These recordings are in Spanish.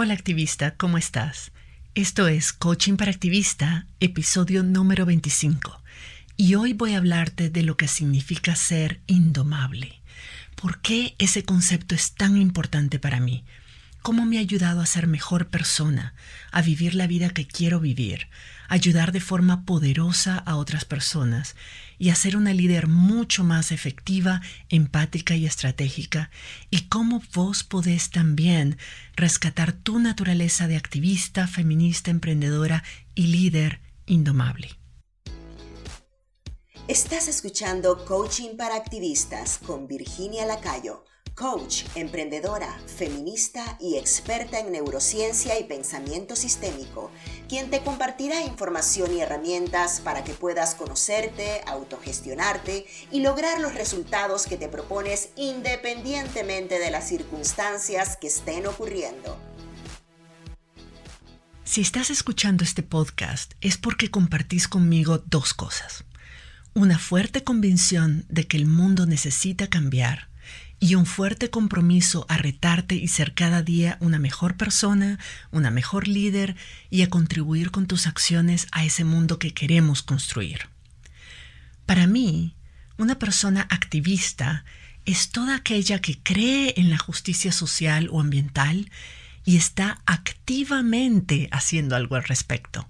Hola activista, ¿cómo estás? Esto es Coaching para Activista, episodio número 25. Y hoy voy a hablarte de lo que significa ser indomable. ¿Por qué ese concepto es tan importante para mí? ¿Cómo me ha ayudado a ser mejor persona, a vivir la vida que quiero vivir, ayudar de forma poderosa a otras personas y a ser una líder mucho más efectiva, empática y estratégica, y cómo vos podés también rescatar tu naturaleza de activista, feminista, emprendedora y líder indomable. Estás escuchando Coaching para Activistas con Virginia Lacayo coach, emprendedora, feminista y experta en neurociencia y pensamiento sistémico, quien te compartirá información y herramientas para que puedas conocerte, autogestionarte y lograr los resultados que te propones independientemente de las circunstancias que estén ocurriendo. Si estás escuchando este podcast es porque compartís conmigo dos cosas. Una fuerte convicción de que el mundo necesita cambiar y un fuerte compromiso a retarte y ser cada día una mejor persona, una mejor líder y a contribuir con tus acciones a ese mundo que queremos construir. Para mí, una persona activista es toda aquella que cree en la justicia social o ambiental y está activamente haciendo algo al respecto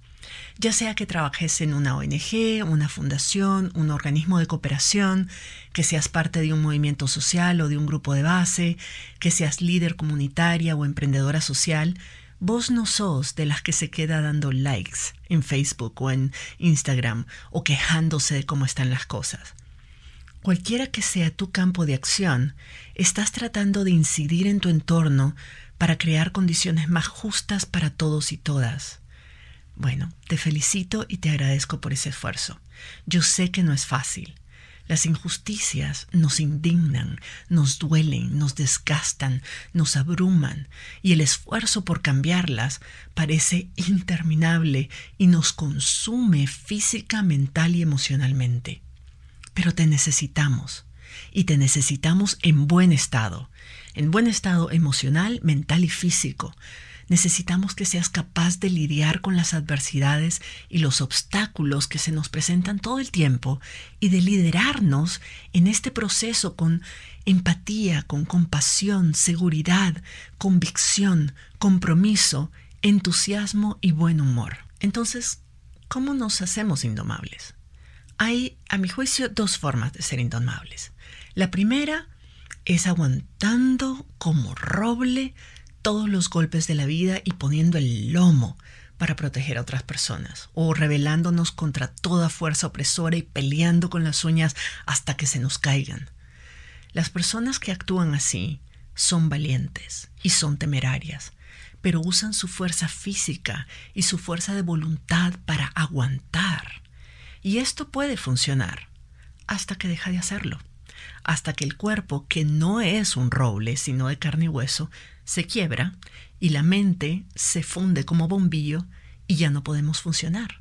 ya sea que trabajes en una ONG, una fundación, un organismo de cooperación, que seas parte de un movimiento social o de un grupo de base, que seas líder comunitaria o emprendedora social, vos no sos de las que se queda dando likes en Facebook o en Instagram o quejándose de cómo están las cosas. Cualquiera que sea tu campo de acción, estás tratando de incidir en tu entorno para crear condiciones más justas para todos y todas. Bueno, te felicito y te agradezco por ese esfuerzo. Yo sé que no es fácil. Las injusticias nos indignan, nos duelen, nos desgastan, nos abruman, y el esfuerzo por cambiarlas parece interminable y nos consume física, mental y emocionalmente. Pero te necesitamos, y te necesitamos en buen estado, en buen estado emocional, mental y físico, necesitamos que seas capaz de lidiar con las adversidades y los obstáculos que se nos presentan todo el tiempo y de liderarnos en este proceso con empatía, con compasión, seguridad, convicción, compromiso, entusiasmo y buen humor. Entonces, ¿cómo nos hacemos indomables? Hay, a mi juicio, dos formas de ser indomables. La primera es aguantando como roble todos los golpes de la vida y poniendo el lomo para proteger a otras personas, o rebelándonos contra toda fuerza opresora y peleando con las uñas hasta que se nos caigan. Las personas que actúan así son valientes y son temerarias, pero usan su fuerza física y su fuerza de voluntad para aguantar. Y esto puede funcionar hasta que deja de hacerlo, hasta que el cuerpo, que no es un roble, sino de carne y hueso, se quiebra y la mente se funde como bombillo y ya no podemos funcionar.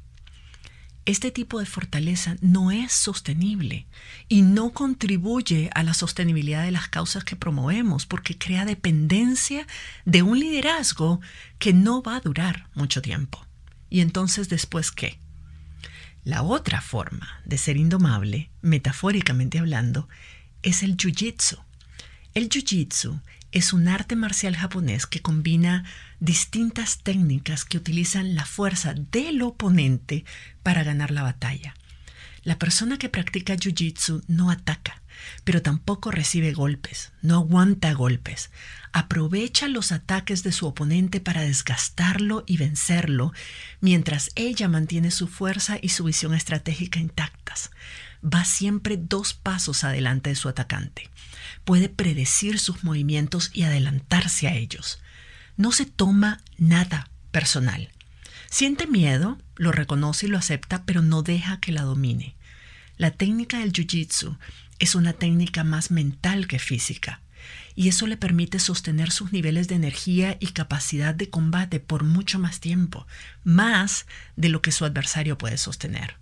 Este tipo de fortaleza no es sostenible y no contribuye a la sostenibilidad de las causas que promovemos porque crea dependencia de un liderazgo que no va a durar mucho tiempo. ¿Y entonces después qué? La otra forma de ser indomable, metafóricamente hablando, es el jiu-jitsu. El jiu-jitsu es un arte marcial japonés que combina distintas técnicas que utilizan la fuerza del oponente para ganar la batalla. La persona que practica jiu-jitsu no ataca, pero tampoco recibe golpes, no aguanta golpes. Aprovecha los ataques de su oponente para desgastarlo y vencerlo, mientras ella mantiene su fuerza y su visión estratégica intactas. Va siempre dos pasos adelante de su atacante puede predecir sus movimientos y adelantarse a ellos. No se toma nada personal. Siente miedo, lo reconoce y lo acepta, pero no deja que la domine. La técnica del Jiu-Jitsu es una técnica más mental que física, y eso le permite sostener sus niveles de energía y capacidad de combate por mucho más tiempo, más de lo que su adversario puede sostener.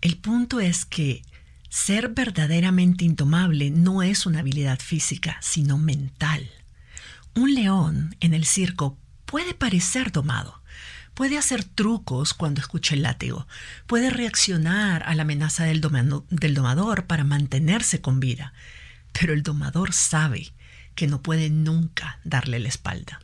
El punto es que ser verdaderamente intomable no es una habilidad física, sino mental. Un león en el circo puede parecer domado. Puede hacer trucos cuando escucha el látigo. Puede reaccionar a la amenaza del, domador para mantenerse con vida. Pero el domador sabe que no puede nunca darle la espalda,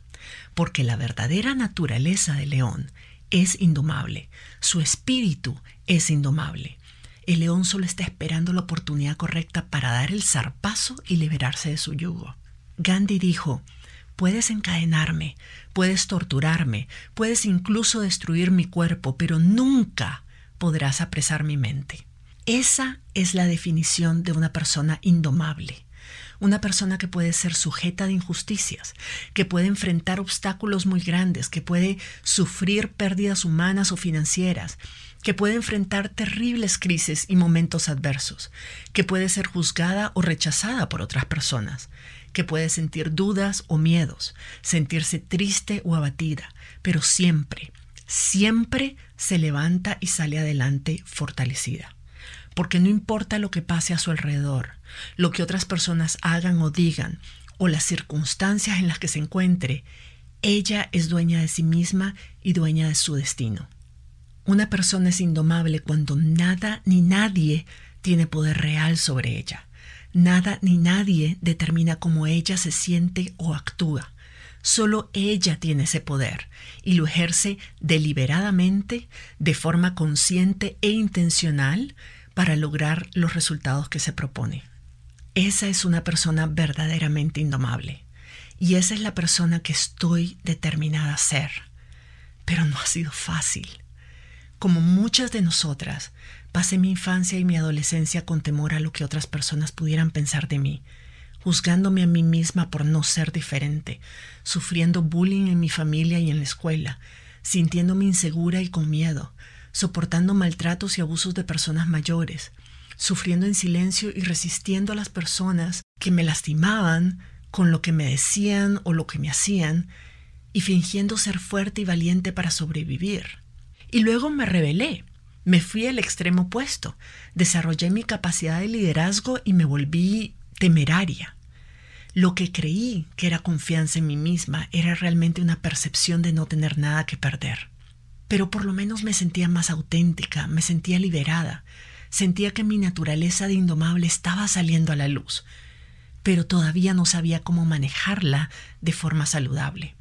porque la verdadera naturaleza del león es indomable, su espíritu es indomable. El león solo está esperando la oportunidad correcta para dar el zarpazo y liberarse de su yugo. Gandhi dijo, puedes encadenarme, puedes torturarme, puedes incluso destruir mi cuerpo, pero nunca podrás apresar mi mente. Esa es la definición de una persona indomable. Una persona que puede ser sujeta de injusticias, que puede enfrentar obstáculos muy grandes, que puede sufrir pérdidas humanas o financieras, que puede enfrentar terribles crisis y momentos adversos, que puede ser juzgada o rechazada por otras personas, que puede sentir dudas o miedos, sentirse triste o abatida, pero siempre, siempre se levanta y sale adelante fortalecida. Porque no importa lo que pase a su alrededor, lo que otras personas hagan o digan, o las circunstancias en las que se encuentre, ella es dueña de sí misma y dueña de su destino. Una persona es indomable cuando nada ni nadie tiene poder real sobre ella. Nada ni nadie determina cómo ella se siente o actúa. Solo ella tiene ese poder y lo ejerce deliberadamente, de forma consciente e intencional, para lograr los resultados que se propone. Esa es una persona verdaderamente indomable. Y esa es la persona que estoy determinada a ser. Pero no ha sido fácil. Como muchas de nosotras, pasé mi infancia y mi adolescencia con temor a lo que otras personas pudieran pensar de mí, juzgándome a mí misma por no ser diferente, sufriendo bullying en mi familia y en la escuela, sintiéndome insegura y con miedo, soportando maltratos y abusos de personas mayores, sufriendo en silencio y resistiendo a las personas que me lastimaban con lo que me decían o lo que me hacían, y fingiendo ser fuerte y valiente para sobrevivir. Y luego me rebelé. Me fui al extremo opuesto. Desarrollé mi capacidad de liderazgo y me volví temeraria. Lo que creí que era confianza en mí misma era realmente una percepción de no tener nada que perder. Pero por lo menos me sentía más auténtica, me sentía liberada, sentía que mi naturaleza de indomable estaba saliendo a la luz, pero todavía no sabía cómo manejarla de forma saludable.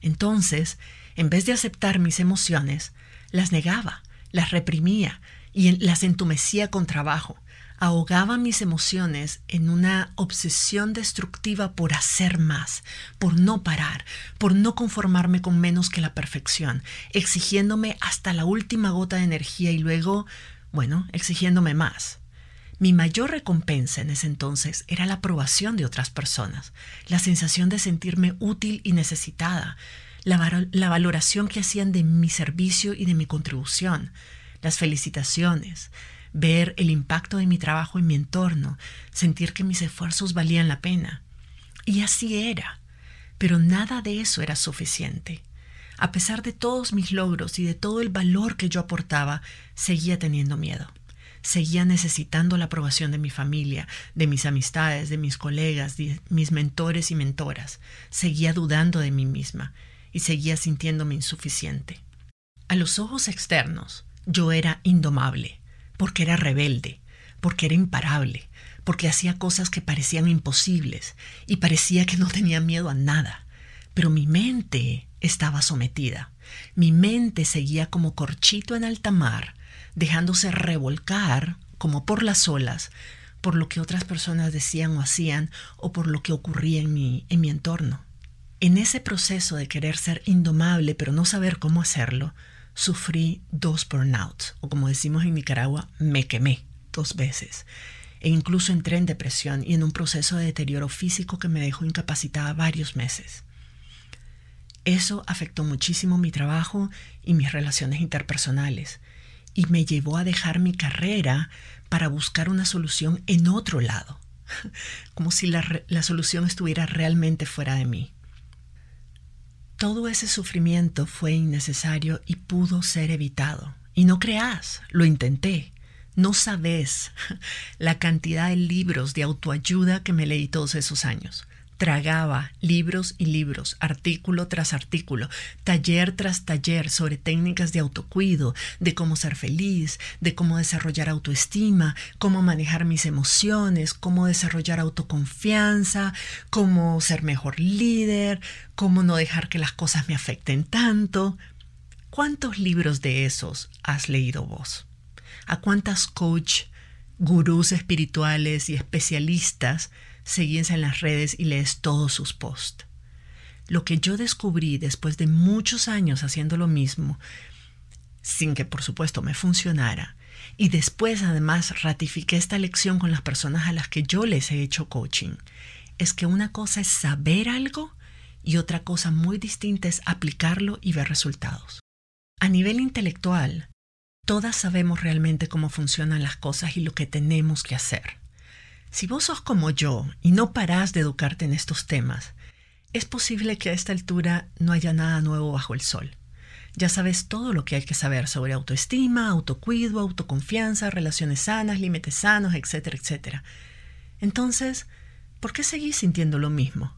Entonces, en vez de aceptar mis emociones, las negaba, las reprimía y las entumecía con trabajo. Ahogaba mis emociones en una obsesión destructiva por hacer más, por no parar, por no conformarme con menos que la perfección, exigiéndome hasta la última gota de energía y luego, bueno, exigiéndome más. Mi mayor recompensa en ese entonces era la aprobación de otras personas, la sensación de sentirme útil y necesitada, la, valoración que hacían de mi servicio y de mi contribución, las felicitaciones, ver el impacto de mi trabajo en mi entorno, sentir que mis esfuerzos valían la pena. Y así era. Pero nada de eso era suficiente. A pesar de todos mis logros y de todo el valor que yo aportaba, seguía teniendo miedo. Seguía necesitando la aprobación de mi familia, de mis amistades, de mis colegas, de mis mentores y mentoras. Seguía dudando de mí misma y seguía sintiéndome insuficiente. A los ojos externos, yo era indomable, porque era rebelde, porque era imparable, porque hacía cosas que parecían imposibles y parecía que no tenía miedo a nada. Pero mi mente estaba sometida. Mi mente seguía como corchito en alta mar, dejándose revolcar como por las olas, por lo que otras personas decían o hacían o por lo que ocurría en mi, en mi entorno. En ese proceso de querer ser indomable pero no saber cómo hacerlo, sufrí dos burnouts, o como decimos en Nicaragua, me quemé dos veces. E incluso entré en depresión y en un proceso de deterioro físico que me dejó incapacitada varios meses. Eso afectó muchísimo mi trabajo y mis relaciones interpersonales y me llevó a dejar mi carrera para buscar una solución en otro lado, como si la, la solución estuviera realmente fuera de mí. Todo ese sufrimiento fue innecesario y pudo ser evitado. Y no creas, lo intenté. No sabes la cantidad de libros de autoayuda que me leí todos esos años. Tragaba libros y libros, artículo tras artículo, taller tras taller sobre técnicas de autocuido, de cómo ser feliz, de cómo desarrollar autoestima, cómo manejar mis emociones, cómo desarrollar autoconfianza, cómo ser mejor líder, cómo no dejar que las cosas me afecten tanto. ¿Cuántos libros de esos has leído vos? ¿A cuántas coach, gurús espirituales y especialistas seguís en las redes y lees todos sus posts. Lo que yo descubrí después de muchos años haciendo lo mismo, sin que por supuesto me funcionara, y después además ratifiqué esta lección con las personas a las que yo les he hecho coaching, es que una cosa es saber algo y otra cosa muy distinta es aplicarlo y ver resultados. A nivel intelectual, todas sabemos realmente cómo funcionan las cosas y lo que tenemos que hacer. Si vos sos como yo y no parás de educarte en estos temas, es posible que a esta altura no haya nada nuevo bajo el sol. Ya sabes todo lo que hay que saber sobre autoestima, autocuido, autoconfianza, relaciones sanas, límites sanos, etcétera, etcétera. Entonces, ¿por qué seguís sintiendo lo mismo?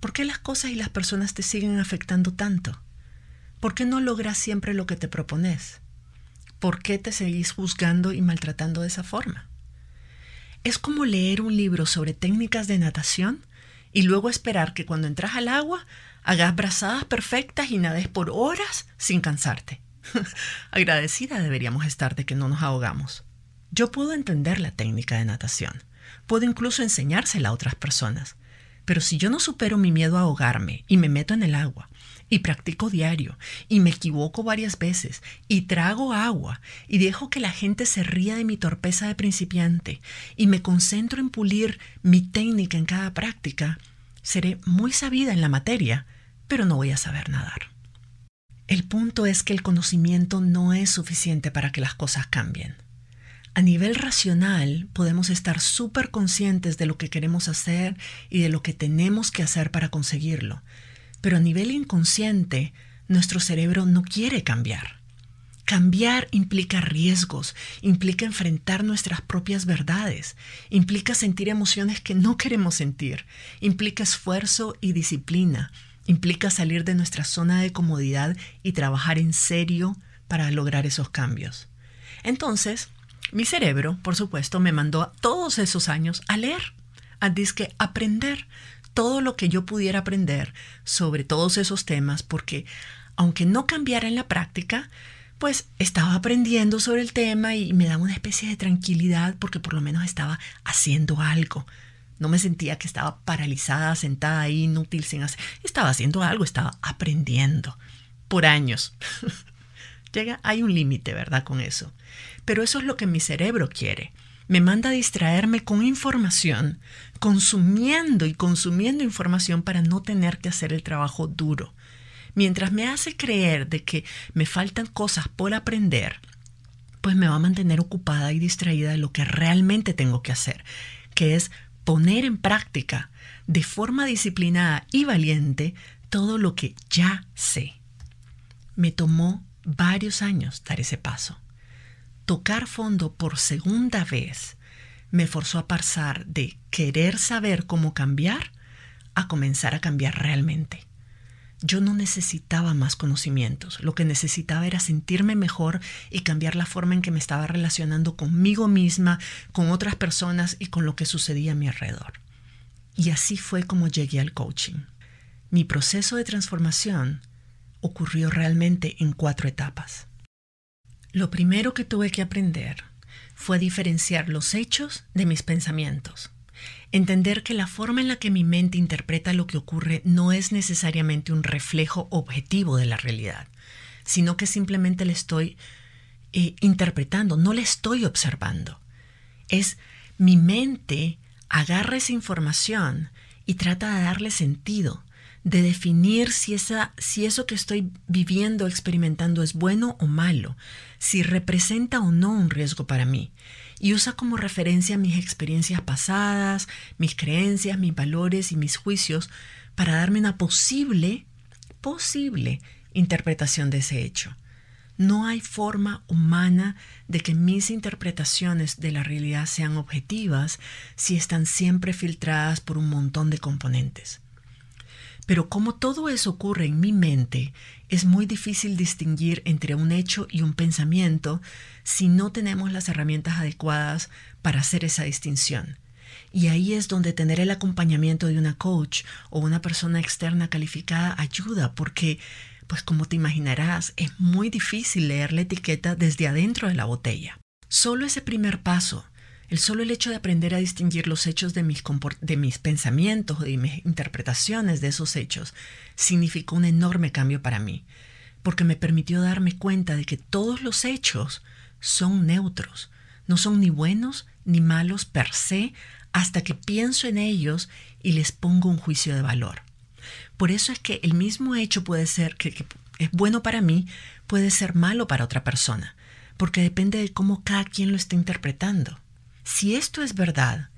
¿Por qué las cosas y las personas te siguen afectando tanto? ¿Por qué no logras siempre lo que te propones? ¿Por qué te seguís juzgando y maltratando de esa forma? Es como leer un libro sobre técnicas de natación y luego esperar que cuando entras al agua hagas brazadas perfectas y nades por horas sin cansarte. Agradecida deberíamos estar de que no nos ahogamos. Yo puedo entender la técnica de natación, puedo incluso enseñársela a otras personas, pero si yo no supero mi miedo a ahogarme y me meto en el agua y practico diario y me equivoco varias veces y trago agua y dejo que la gente se ría de mi torpeza de principiante y me concentro en pulir mi técnica en cada práctica, seré muy sabida en la materia, pero no voy a saber nadar. El punto es que el conocimiento no es suficiente para que las cosas cambien. A nivel racional podemos estar súper conscientes de lo que queremos hacer y de lo que tenemos que hacer para conseguirlo, pero a nivel inconsciente, nuestro cerebro no quiere cambiar. Cambiar implica riesgos, implica enfrentar nuestras propias verdades, implica sentir emociones que no queremos sentir, implica esfuerzo y disciplina, implica salir de nuestra zona de comodidad y trabajar en serio para lograr esos cambios. Entonces, mi cerebro, por supuesto, me mandó todos esos años a leer, a disque aprender, todo lo que yo pudiera aprender sobre todos esos temas, porque aunque no cambiara en la práctica, pues estaba aprendiendo sobre el tema y me daba una especie de tranquilidad porque por lo menos estaba haciendo algo. No me sentía que estaba paralizada, sentada ahí, inútil, sin hacer. Estaba haciendo algo, estaba aprendiendo. Por años. Llega, hay un límite, ¿verdad? Con eso. Pero eso es lo que mi cerebro quiere me manda a distraerme con información, consumiendo y consumiendo información para no tener que hacer el trabajo duro. Mientras me hace creer de que me faltan cosas por aprender, pues me va a mantener ocupada y distraída de lo que realmente tengo que hacer, que es poner en práctica de forma disciplinada y valiente todo lo que ya sé. Me tomó varios años dar ese paso tocar fondo por segunda vez me forzó a pasar de querer saber cómo cambiar a comenzar a cambiar realmente. Yo no necesitaba más conocimientos, lo que necesitaba era sentirme mejor y cambiar la forma en que me estaba relacionando conmigo misma, con otras personas y con lo que sucedía a mi alrededor. Y así fue como llegué al coaching. Mi proceso de transformación ocurrió realmente en cuatro etapas. Lo primero que tuve que aprender fue diferenciar los hechos de mis pensamientos. Entender que la forma en la que mi mente interpreta lo que ocurre no es necesariamente un reflejo objetivo de la realidad, sino que simplemente le estoy eh, interpretando, no le estoy observando. Es mi mente agarra esa información y trata de darle sentido, de definir si, esa, si eso que estoy viviendo, experimentando es bueno o malo, si representa o no un riesgo para mí. Y usa como referencia mis experiencias pasadas, mis creencias, mis valores y mis juicios para darme una posible, posible interpretación de ese hecho. No hay forma humana de que mis interpretaciones de la realidad sean objetivas si están siempre filtradas por un montón de componentes. Pero como todo eso ocurre en mi mente, es muy difícil distinguir entre un hecho y un pensamiento si no tenemos las herramientas adecuadas para hacer esa distinción. Y ahí es donde tener el acompañamiento de una coach o una persona externa calificada ayuda, porque, pues como te imaginarás, es muy difícil leer la etiqueta desde adentro de la botella. Solo ese primer paso el solo el hecho de aprender a distinguir los hechos de mis, de mis pensamientos, de mis interpretaciones de esos hechos, significó un enorme cambio para mí, porque me permitió darme cuenta de que todos los hechos son neutros, no son ni buenos ni malos per se hasta que pienso en ellos y les pongo un juicio de valor. Por eso es que el mismo hecho puede ser que, que es bueno para mí, puede ser malo para otra persona, porque depende de cómo cada quien lo está interpretando. Si esto es verdad,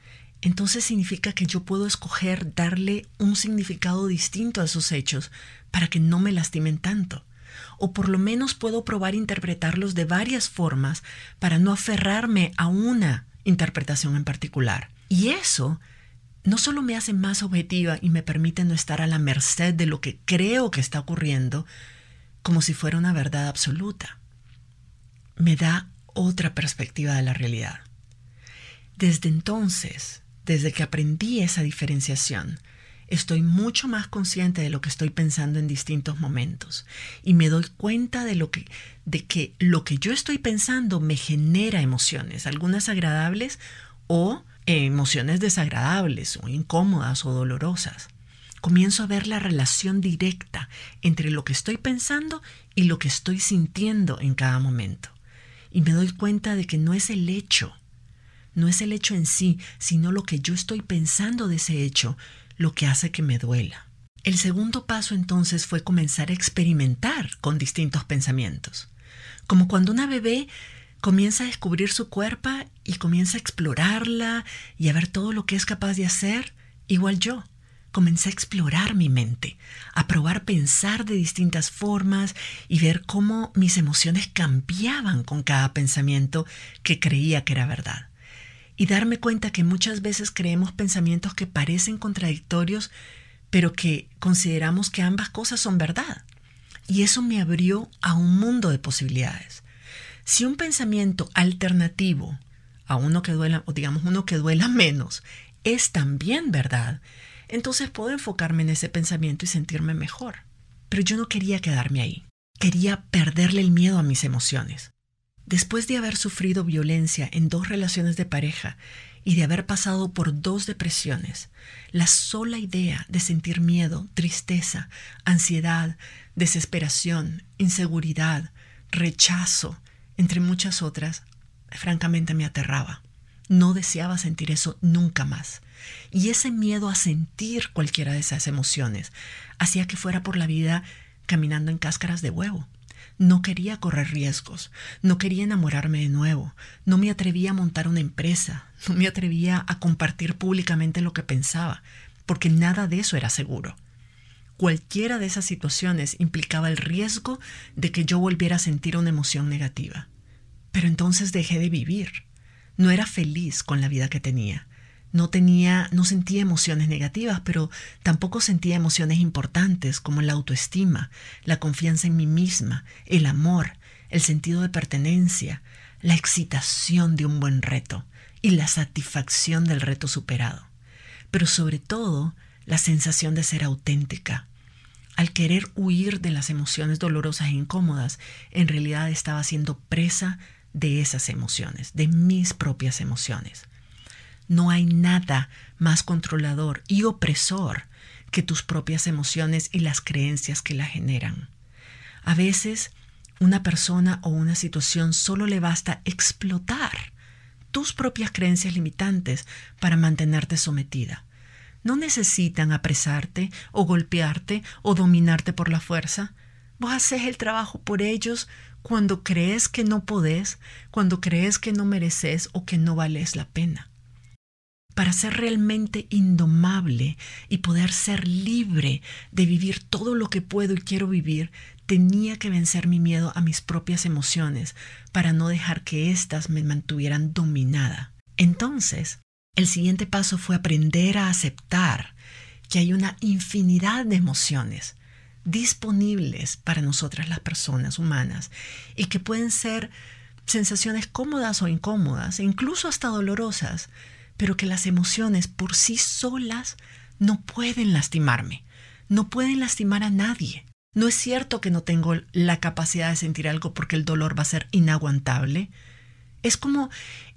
entonces significa que yo puedo escoger darle un significado distinto a esos hechos para que no me lastimen tanto. O por lo menos puedo probar interpretarlos de varias formas para no aferrarme a una interpretación en particular. Y eso no solo me hace más objetiva y me permite no estar a la merced de lo que creo que está ocurriendo como si fuera una verdad absoluta. Me da otra perspectiva de la realidad. Desde entonces, desde que aprendí esa diferenciación, estoy mucho más consciente de lo que estoy pensando en distintos momentos y me doy cuenta de lo que de que lo que yo estoy pensando me genera emociones, algunas agradables o emociones desagradables o incómodas o dolorosas. Comienzo a ver la relación directa entre lo que estoy pensando y lo que estoy sintiendo en cada momento. Y me doy cuenta de que no es el hecho no es el hecho en sí, sino lo que yo estoy pensando de ese hecho, lo que hace que me duela. El segundo paso entonces fue comenzar a experimentar con distintos pensamientos. Como cuando una bebé comienza a descubrir su cuerpo y comienza a explorarla y a ver todo lo que es capaz de hacer, igual yo. Comencé a explorar mi mente, a probar pensar de distintas formas y ver cómo mis emociones cambiaban con cada pensamiento que creía que era verdad y darme cuenta que muchas veces creemos pensamientos que parecen contradictorios, pero que consideramos que ambas cosas son verdad. Y eso me abrió a un mundo de posibilidades. Si un pensamiento alternativo a uno que duela, o digamos uno que duela menos, es también verdad, entonces puedo enfocarme en ese pensamiento y sentirme mejor. Pero yo no quería quedarme ahí. Quería perderle el miedo a mis emociones. Después de haber sufrido violencia en dos relaciones de pareja y de haber pasado por dos depresiones, la sola idea de sentir miedo, tristeza, ansiedad, desesperación, inseguridad, rechazo, entre muchas otras, francamente me aterraba. No deseaba sentir eso nunca más. Y ese miedo a sentir cualquiera de esas emociones hacía que fuera por la vida caminando en cáscaras de huevo. No quería correr riesgos, no quería enamorarme de nuevo, no me atrevía a montar una empresa, no me atrevía a compartir públicamente lo que pensaba, porque nada de eso era seguro. Cualquiera de esas situaciones implicaba el riesgo de que yo volviera a sentir una emoción negativa. Pero entonces dejé de vivir. No era feliz con la vida que tenía. No tenía, no sentía emociones negativas, pero tampoco sentía emociones importantes como la autoestima, la confianza en mí misma, el amor, el sentido de pertenencia, la excitación de un buen reto y la satisfacción del reto superado. Pero sobre todo, la sensación de ser auténtica. Al querer huir de las emociones dolorosas e incómodas, en realidad estaba siendo presa de esas emociones, de mis propias emociones. No hay nada más controlador y opresor que tus propias emociones y las creencias que la generan. A veces, una persona o una situación solo le basta explotar tus propias creencias limitantes para mantenerte sometida. No necesitan apresarte o golpearte o dominarte por la fuerza. Vos haces el trabajo por ellos cuando crees que no podés, cuando crees que no mereces o que no vales la pena. Para ser realmente indomable y poder ser libre de vivir todo lo que puedo y quiero vivir, tenía que vencer mi miedo a mis propias emociones para no dejar que éstas me mantuvieran dominada. Entonces, el siguiente paso fue aprender a aceptar que hay una infinidad de emociones disponibles para nosotras las personas humanas y que pueden ser sensaciones cómodas o incómodas, incluso hasta dolorosas, pero que las emociones por sí solas no pueden lastimarme, no pueden lastimar a nadie. No es cierto que no tengo la capacidad de sentir algo porque el dolor va a ser inaguantable. Es como,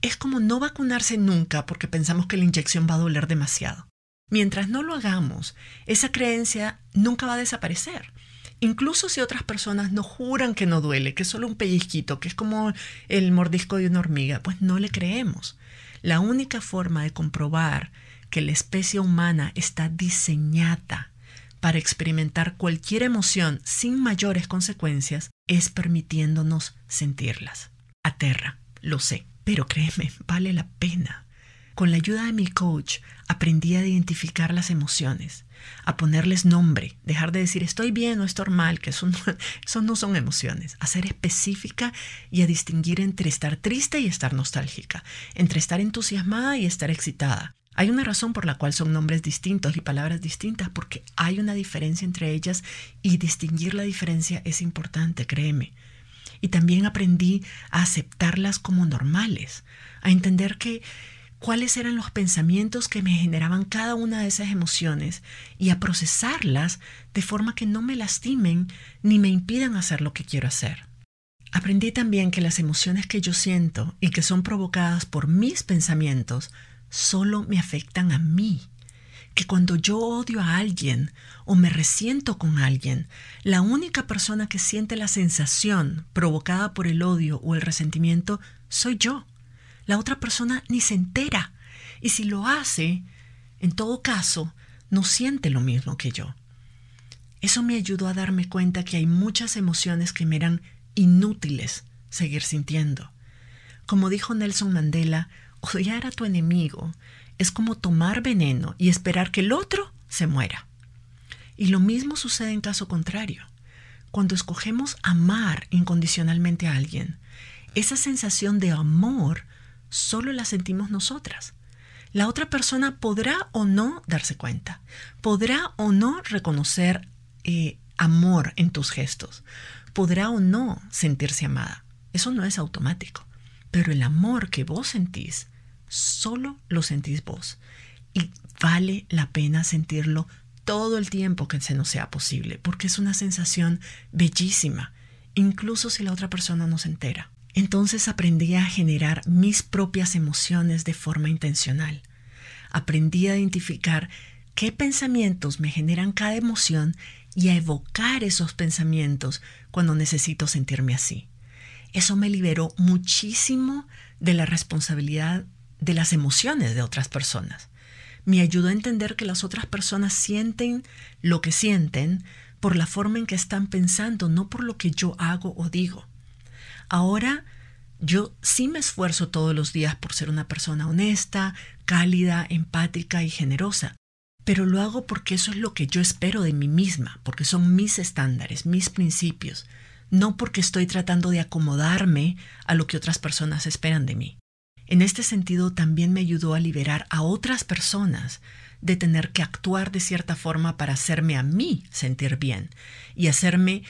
es como no vacunarse nunca porque pensamos que la inyección va a doler demasiado. Mientras no lo hagamos, esa creencia nunca va a desaparecer. Incluso si otras personas nos juran que no duele, que es solo un pellizquito, que es como el mordisco de una hormiga, pues no le creemos. La única forma de comprobar que la especie humana está diseñada para experimentar cualquier emoción sin mayores consecuencias es permitiéndonos sentirlas. Aterra, lo sé, pero créeme, vale la pena. Con la ayuda de mi coach aprendí a identificar las emociones, a ponerles nombre, dejar de decir estoy bien o estoy mal, que eso no, son emociones, a ser específica y a distinguir entre estar triste y estar nostálgica, entre estar entusiasmada y estar excitada, hay una razón por la cual son nombres distintos y palabras distintas, porque hay una diferencia entre ellas y distinguir la diferencia es importante, créeme. Y también aprendí a aceptarlas como normales, a entender que cuáles eran los pensamientos que me generaban cada una de esas emociones y a procesarlas de forma que no me lastimen ni me impidan hacer lo que quiero hacer. Aprendí también que las emociones que yo siento y que son provocadas por mis pensamientos solo me afectan a mí. Que cuando yo odio a alguien o me resiento con alguien, la única persona que siente la sensación provocada por el odio o el resentimiento soy yo. La otra persona ni se entera. Y si lo hace, en todo caso, no siente lo mismo que yo. Eso me ayudó a darme cuenta que hay muchas emociones que me eran inútiles seguir sintiendo. Como dijo Nelson Mandela, odiar a tu enemigo es como tomar veneno y esperar que el otro se muera. Y lo mismo sucede en caso contrario. Cuando escogemos amar incondicionalmente a alguien, esa sensación de amor solo la sentimos nosotras. La otra persona podrá o no darse cuenta, podrá o no reconocer eh, amor en tus gestos, podrá o no sentirse amada. Eso no es automático. Pero el amor que vos sentís solo lo sentís vos. Y vale la pena sentirlo todo el tiempo que se nos sea posible, porque es una sensación bellísima, incluso si la otra persona no se entera. Entonces aprendí a generar mis propias emociones de forma intencional. Aprendí a identificar qué pensamientos me generan cada emoción y a evocar esos pensamientos cuando necesito sentirme así. Eso me liberó muchísimo de la responsabilidad de las emociones de otras personas. Me ayudó a entender que las otras personas sienten lo que sienten por la forma en que están pensando, no por lo que yo hago o digo. Ahora yo sí me esfuerzo todos los días por ser una persona honesta, cálida, empática y generosa, pero lo hago porque eso es lo que yo espero de mí misma, porque son mis estándares, mis principios, no porque estoy tratando de acomodarme a lo que otras personas esperan de mí. En este sentido, también me ayudó a liberar a otras personas de tener que actuar de cierta forma para hacerme a mí sentir bien y hacerme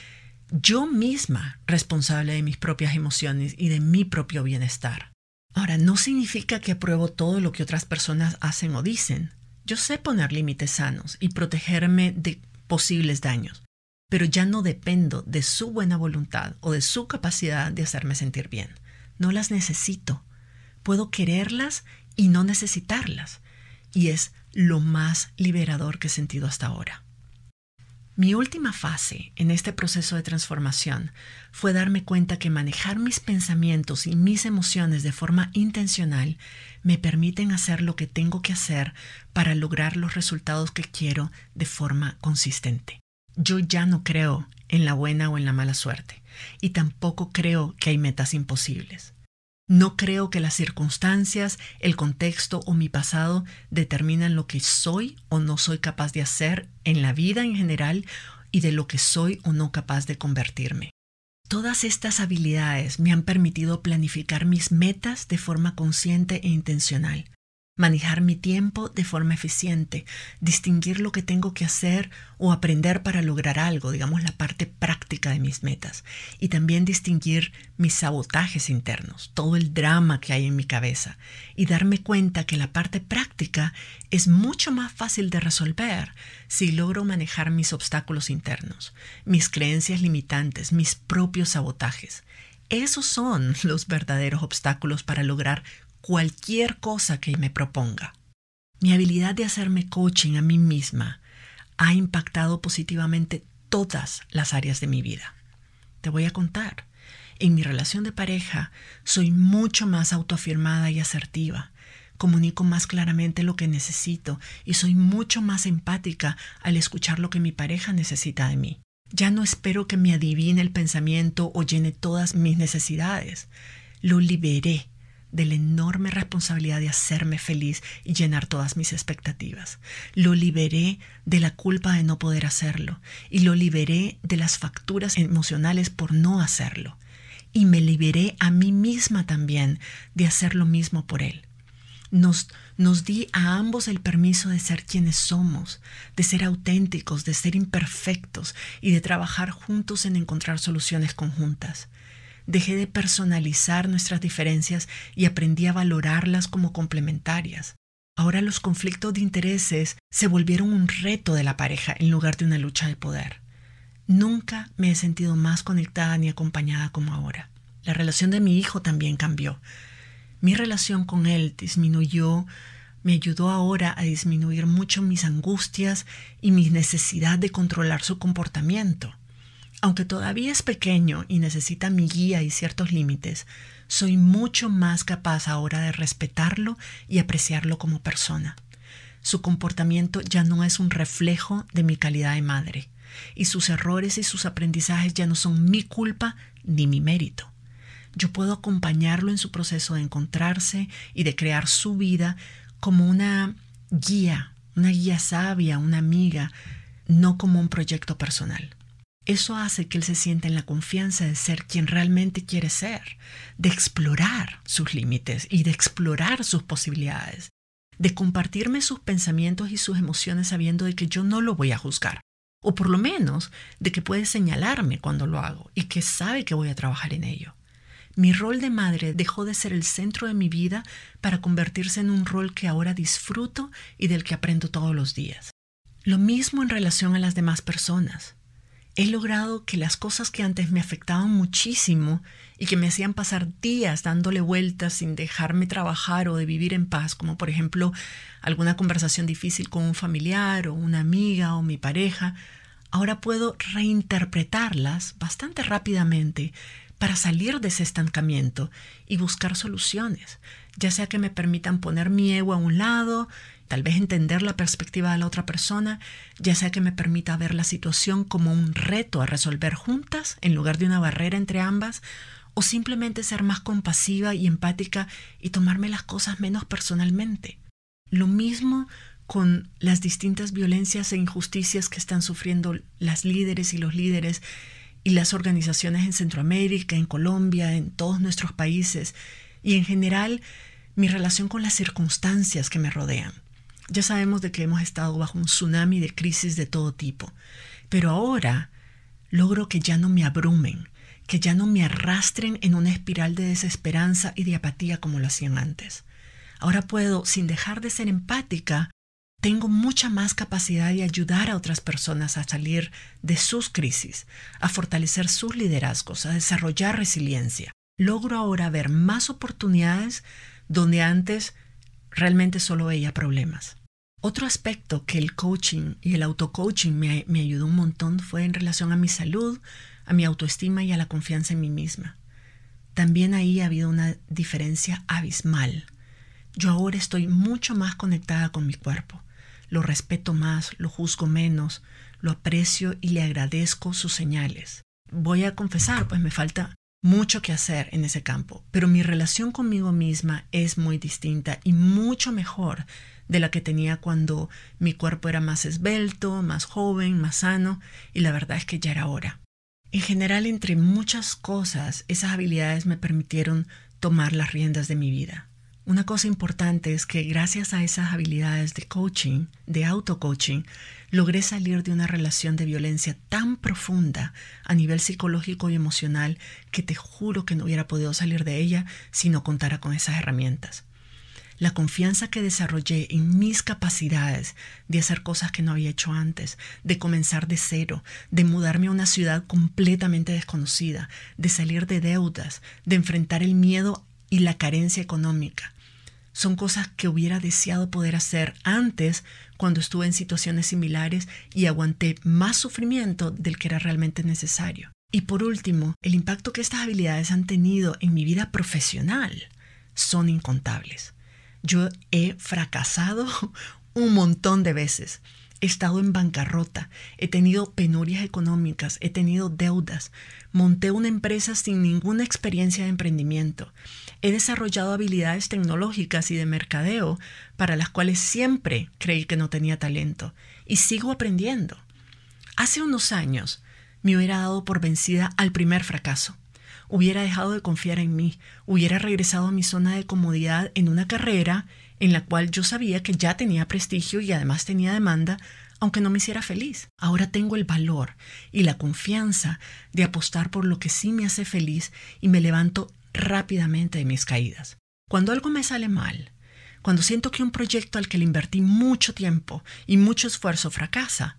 yo misma responsable de mis propias emociones y de mi propio bienestar. Ahora, no significa que apruebo todo lo que otras personas hacen o dicen. Yo sé poner límites sanos y protegerme de posibles daños, pero ya no dependo de su buena voluntad o de su capacidad de hacerme sentir bien. No las necesito puedo quererlas y no necesitarlas. Y es lo más liberador que he sentido hasta ahora. Mi última fase en este proceso de transformación fue darme cuenta que manejar mis pensamientos y mis emociones de forma intencional me permiten hacer lo que tengo que hacer para lograr los resultados que quiero de forma consistente. Yo ya no creo en la buena o en la mala suerte y tampoco creo que hay metas imposibles. No creo que las circunstancias, el contexto o mi pasado determinan lo que soy o no soy capaz de hacer en la vida en general y de lo que soy o no capaz de convertirme. Todas estas habilidades me han permitido planificar mis metas de forma consciente e intencional manejar mi tiempo de forma eficiente, distinguir lo que tengo que hacer o aprender para lograr algo, digamos la parte práctica de mis metas, y también distinguir mis sabotajes internos, todo el drama que hay en mi cabeza, y darme cuenta que la parte práctica es mucho más fácil de resolver si logro manejar mis obstáculos internos, mis creencias limitantes, mis propios sabotajes. Esos son los verdaderos obstáculos para lograr cualquier cosa que me proponga. Mi habilidad de hacerme coaching a mí misma ha impactado positivamente todas las áreas de mi vida. Te voy a contar. En mi relación de pareja soy mucho más autoafirmada y asertiva. Comunico más claramente lo que necesito y soy mucho más empática al escuchar lo que mi pareja necesita de mí. Ya no espero que me adivine el pensamiento o llene todas mis necesidades. Lo liberé de la enorme responsabilidad de hacerme feliz y llenar todas mis expectativas. Lo liberé de la culpa de no poder hacerlo y lo liberé de las facturas emocionales por no hacerlo. Y me liberé a mí misma también de hacer lo mismo por él. Nos, nos di a ambos el permiso de ser quienes somos, de ser auténticos, de ser imperfectos y de trabajar juntos en encontrar soluciones conjuntas. Dejé de personalizar nuestras diferencias y aprendí a valorarlas como complementarias. Ahora los conflictos de intereses se volvieron un reto de la pareja en lugar de una lucha de poder. Nunca me he sentido más conectada ni acompañada como ahora. La relación de mi hijo también cambió. Mi relación con él disminuyó, me ayudó ahora a disminuir mucho mis angustias y mi necesidad de controlar su comportamiento. Aunque todavía es pequeño y necesita mi guía y ciertos límites, soy mucho más capaz ahora de respetarlo y apreciarlo como persona. Su comportamiento ya no es un reflejo de mi calidad de madre, y sus errores y sus aprendizajes ya no son mi culpa ni mi mérito. Yo puedo acompañarlo en su proceso de encontrarse y de crear su vida como una guía, una guía sabia, una amiga, no como un proyecto personal. Eso hace que él se sienta en la confianza de ser quien realmente quiere ser, de explorar sus límites y de explorar sus posibilidades, de compartirme sus pensamientos y sus emociones sabiendo de que yo no lo voy a juzgar, o por lo menos de que puede señalarme cuando lo hago y que sabe que voy a trabajar en ello. Mi rol de madre dejó de ser el centro de mi vida para convertirse en un rol que ahora disfruto y del que aprendo todos los días. Lo mismo en relación a las demás personas he logrado que las cosas que antes me afectaban muchísimo y que me hacían pasar días dándole vueltas sin dejarme trabajar o de vivir en paz, como por ejemplo alguna conversación difícil con un familiar o una amiga o mi pareja, ahora puedo reinterpretarlas bastante rápidamente para salir de ese estancamiento y buscar soluciones, ya sea que me permitan poner mi ego a un lado tal vez entender la perspectiva de la otra persona, ya sea que me permita ver la situación como un reto a resolver juntas en lugar de una barrera entre ambas, o simplemente ser más compasiva y empática y tomarme las cosas menos personalmente. Lo mismo con las distintas violencias e injusticias que están sufriendo las líderes y los líderes y las organizaciones en Centroamérica, en Colombia, en todos nuestros países y en general mi relación con las circunstancias que me rodean. Ya sabemos de que hemos estado bajo un tsunami de crisis de todo tipo, pero ahora logro que ya no me abrumen, que ya no me arrastren en una espiral de desesperanza y de apatía como lo hacían antes. Ahora puedo, sin dejar de ser empática, tengo mucha más capacidad de ayudar a otras personas a salir de sus crisis, a fortalecer sus liderazgos, a desarrollar resiliencia. Logro ahora ver más oportunidades donde antes realmente solo veía problemas. Otro aspecto que el coaching y el auto-coaching me, me ayudó un montón fue en relación a mi salud, a mi autoestima y a la confianza en mí misma. También ahí ha habido una diferencia abismal. Yo ahora estoy mucho más conectada con mi cuerpo. Lo respeto más, lo juzgo menos, lo aprecio y le agradezco sus señales. Voy a confesar, pues me falta mucho que hacer en ese campo, pero mi relación conmigo misma es muy distinta y mucho mejor de la que tenía cuando mi cuerpo era más esbelto, más joven, más sano, y la verdad es que ya era hora. En general, entre muchas cosas, esas habilidades me permitieron tomar las riendas de mi vida. Una cosa importante es que gracias a esas habilidades de coaching, de auto-coaching, logré salir de una relación de violencia tan profunda a nivel psicológico y emocional que te juro que no hubiera podido salir de ella si no contara con esas herramientas. La confianza que desarrollé en mis capacidades de hacer cosas que no había hecho antes, de comenzar de cero, de mudarme a una ciudad completamente desconocida, de salir de deudas, de enfrentar el miedo y la carencia económica. Son cosas que hubiera deseado poder hacer antes cuando estuve en situaciones similares y aguanté más sufrimiento del que era realmente necesario. Y por último, el impacto que estas habilidades han tenido en mi vida profesional son incontables. Yo he fracasado un montón de veces he estado en bancarrota, he tenido penurias económicas, he tenido deudas, monté una empresa sin ninguna experiencia de emprendimiento, he desarrollado habilidades tecnológicas y de mercadeo para las cuales siempre creí que no tenía talento y sigo aprendiendo. Hace unos años me hubiera dado por vencida al primer fracaso. Hubiera dejado de confiar en mí, hubiera regresado a mi zona de comodidad en una carrera en la cual yo sabía que ya tenía prestigio y además tenía demanda, aunque no me hiciera feliz. Ahora tengo el valor y la confianza de apostar por lo que sí me hace feliz y me levanto rápidamente de mis caídas. Cuando algo me sale mal, cuando siento que un proyecto al que le invertí mucho tiempo y mucho esfuerzo fracasa,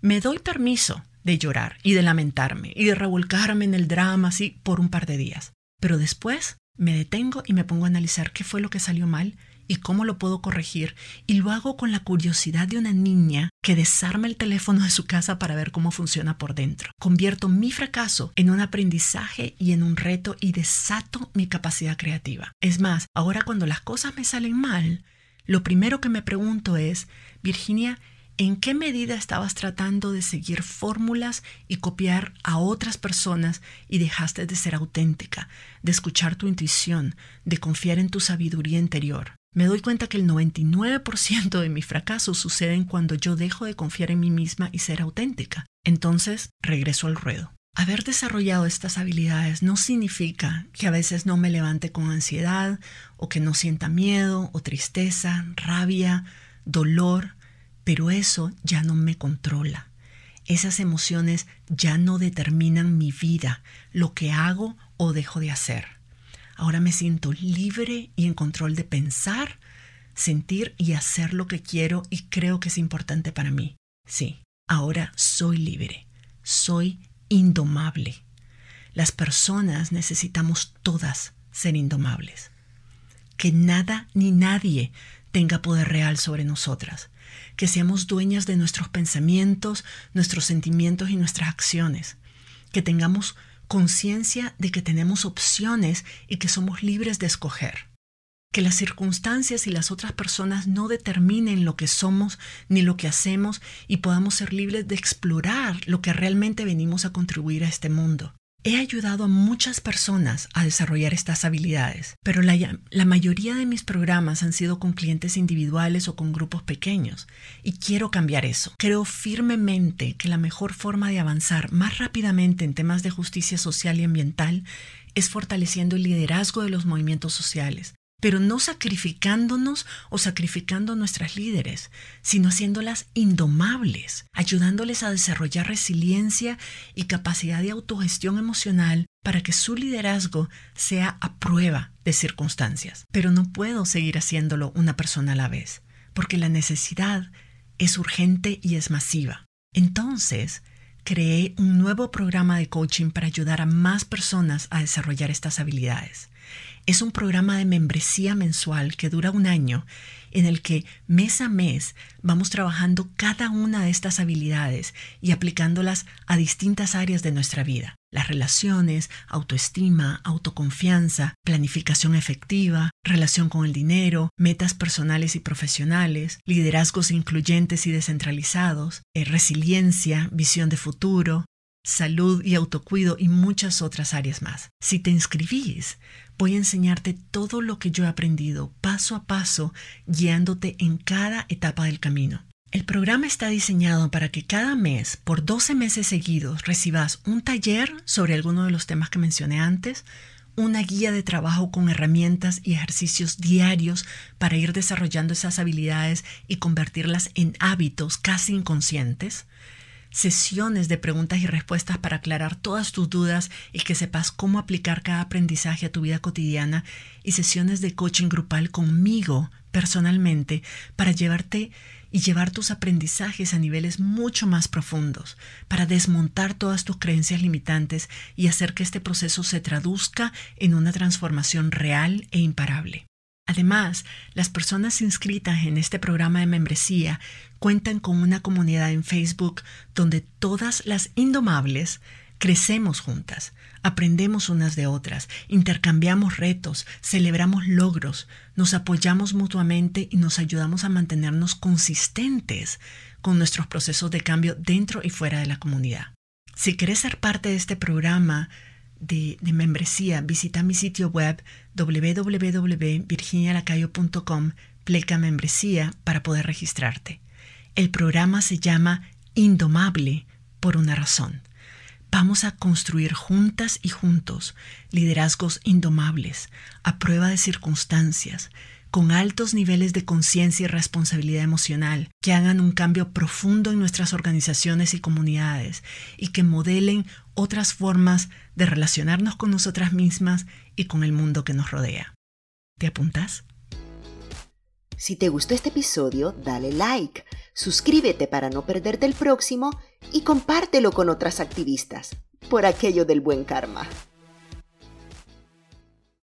me doy permiso de llorar y de lamentarme y de revolcarme en el drama así por un par de días. Pero después me detengo y me pongo a analizar qué fue lo que salió mal y cómo lo puedo corregir, y lo hago con la curiosidad de una niña que desarma el teléfono de su casa para ver cómo funciona por dentro. Convierto mi fracaso en un aprendizaje y en un reto y desato mi capacidad creativa. Es más, ahora cuando las cosas me salen mal, lo primero que me pregunto es, Virginia, ¿En qué medida estabas tratando de seguir fórmulas y copiar a otras personas y dejaste de ser auténtica, de escuchar tu intuición, de confiar en tu sabiduría interior? Me doy cuenta que el 99% de mis fracasos suceden cuando yo dejo de confiar en mí misma y ser auténtica. Entonces, regreso al ruedo. Haber desarrollado estas habilidades no significa que a veces no me levante con ansiedad o que no sienta miedo o tristeza, rabia, dolor, pero eso ya no me controla. Esas emociones ya no determinan mi vida, lo que hago o dejo de hacer. Ahora me siento libre y en control de pensar, sentir y hacer lo que quiero y creo que es importante para mí. Sí, ahora soy libre, soy indomable. Las personas necesitamos todas ser indomables. Que nada ni nadie tenga poder real sobre nosotras. Que seamos dueñas de nuestros pensamientos, nuestros sentimientos y nuestras acciones. Que tengamos conciencia de que tenemos opciones y que somos libres de escoger. Que las circunstancias y las otras personas no determinen lo que somos ni lo que hacemos y podamos ser libres de explorar lo que realmente venimos a contribuir a este mundo. He ayudado a muchas personas a desarrollar estas habilidades, pero la, mayoría de mis programas han sido con clientes individuales o con grupos pequeños, y quiero cambiar eso. Creo firmemente que la mejor forma de avanzar más rápidamente en temas de justicia social y ambiental es fortaleciendo el liderazgo de los movimientos sociales, pero no sacrificándonos o sacrificando nuestras líderes, sino haciéndolas indomables, ayudándoles a desarrollar resiliencia y capacidad de autogestión emocional para que su liderazgo sea a prueba de circunstancias. Pero no puedo seguir haciéndolo una persona a la vez, porque la necesidad es urgente y es masiva. Entonces, creé un nuevo programa de coaching para ayudar a más personas a desarrollar estas habilidades. Es un programa de membresía mensual que dura un año en el que mes a mes vamos trabajando cada una de estas habilidades y aplicándolas a distintas áreas de nuestra vida. Las relaciones, autoestima, autoconfianza, planificación efectiva, relación con el dinero, metas personales y profesionales, liderazgos incluyentes y descentralizados, eh, resiliencia, visión de futuro, salud y autocuido y muchas otras áreas más. Si te inscribís, voy a enseñarte todo lo que yo he aprendido paso a paso, guiándote en cada etapa del camino. El programa está diseñado para que cada mes, por 12 meses seguidos, recibas un taller sobre alguno de los temas que mencioné antes, una guía de trabajo con herramientas y ejercicios diarios para ir desarrollando esas habilidades y convertirlas en hábitos casi inconscientes, sesiones de preguntas y respuestas para aclarar todas tus dudas y que sepas cómo aplicar cada aprendizaje a tu vida cotidiana y sesiones de coaching grupal conmigo personalmente para llevarte y llevar tus aprendizajes a niveles mucho más profundos, para desmontar todas tus creencias limitantes y hacer que este proceso se traduzca en una transformación real e imparable. Además, las personas inscritas en este programa de membresía cuentan con una comunidad en Facebook donde todas las indomables crecemos juntas, aprendemos unas de otras, intercambiamos retos, celebramos logros, nos apoyamos mutuamente y nos ayudamos a mantenernos consistentes con nuestros procesos de cambio dentro y fuera de la comunidad. Si quieres ser parte de este programa, de, membresía, visita mi sitio web www.virginialacayo.com, pleca membresía para poder registrarte. El programa se llama Indomable por una razón. Vamos a construir juntas y juntos liderazgos indomables, a prueba de circunstancias, con altos niveles de conciencia y responsabilidad emocional, que hagan un cambio profundo en nuestras organizaciones y comunidades y que modelen otras formas de relacionarnos con nosotras mismas y con el mundo que nos rodea. ¿Te apuntas? Si te gustó este episodio, dale like, suscríbete para no perderte el próximo y compártelo con otras activistas, por aquello del buen karma.